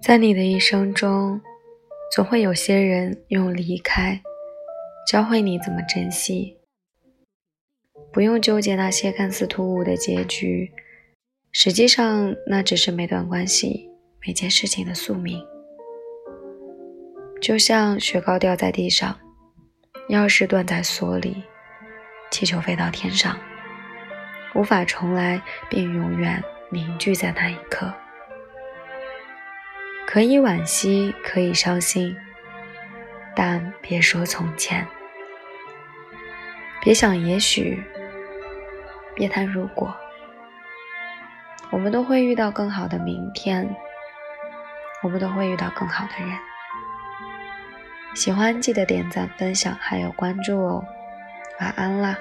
在你的一生中，总会有些人用离开教会你怎么珍惜。不用纠结那些看似突兀的结局，实际上那只是每段关系、每件事情的宿命。就像雪糕掉在地上，钥匙断在锁里，气球飞到天上，无法重来，便永远凝聚在那一刻。可以惋惜，可以伤心，但别说从前，别想也许，别谈如果。我们都会遇到更好的明天，我们都会遇到更好的人。喜欢记得点赞、分享还有关注哦，晚安啦。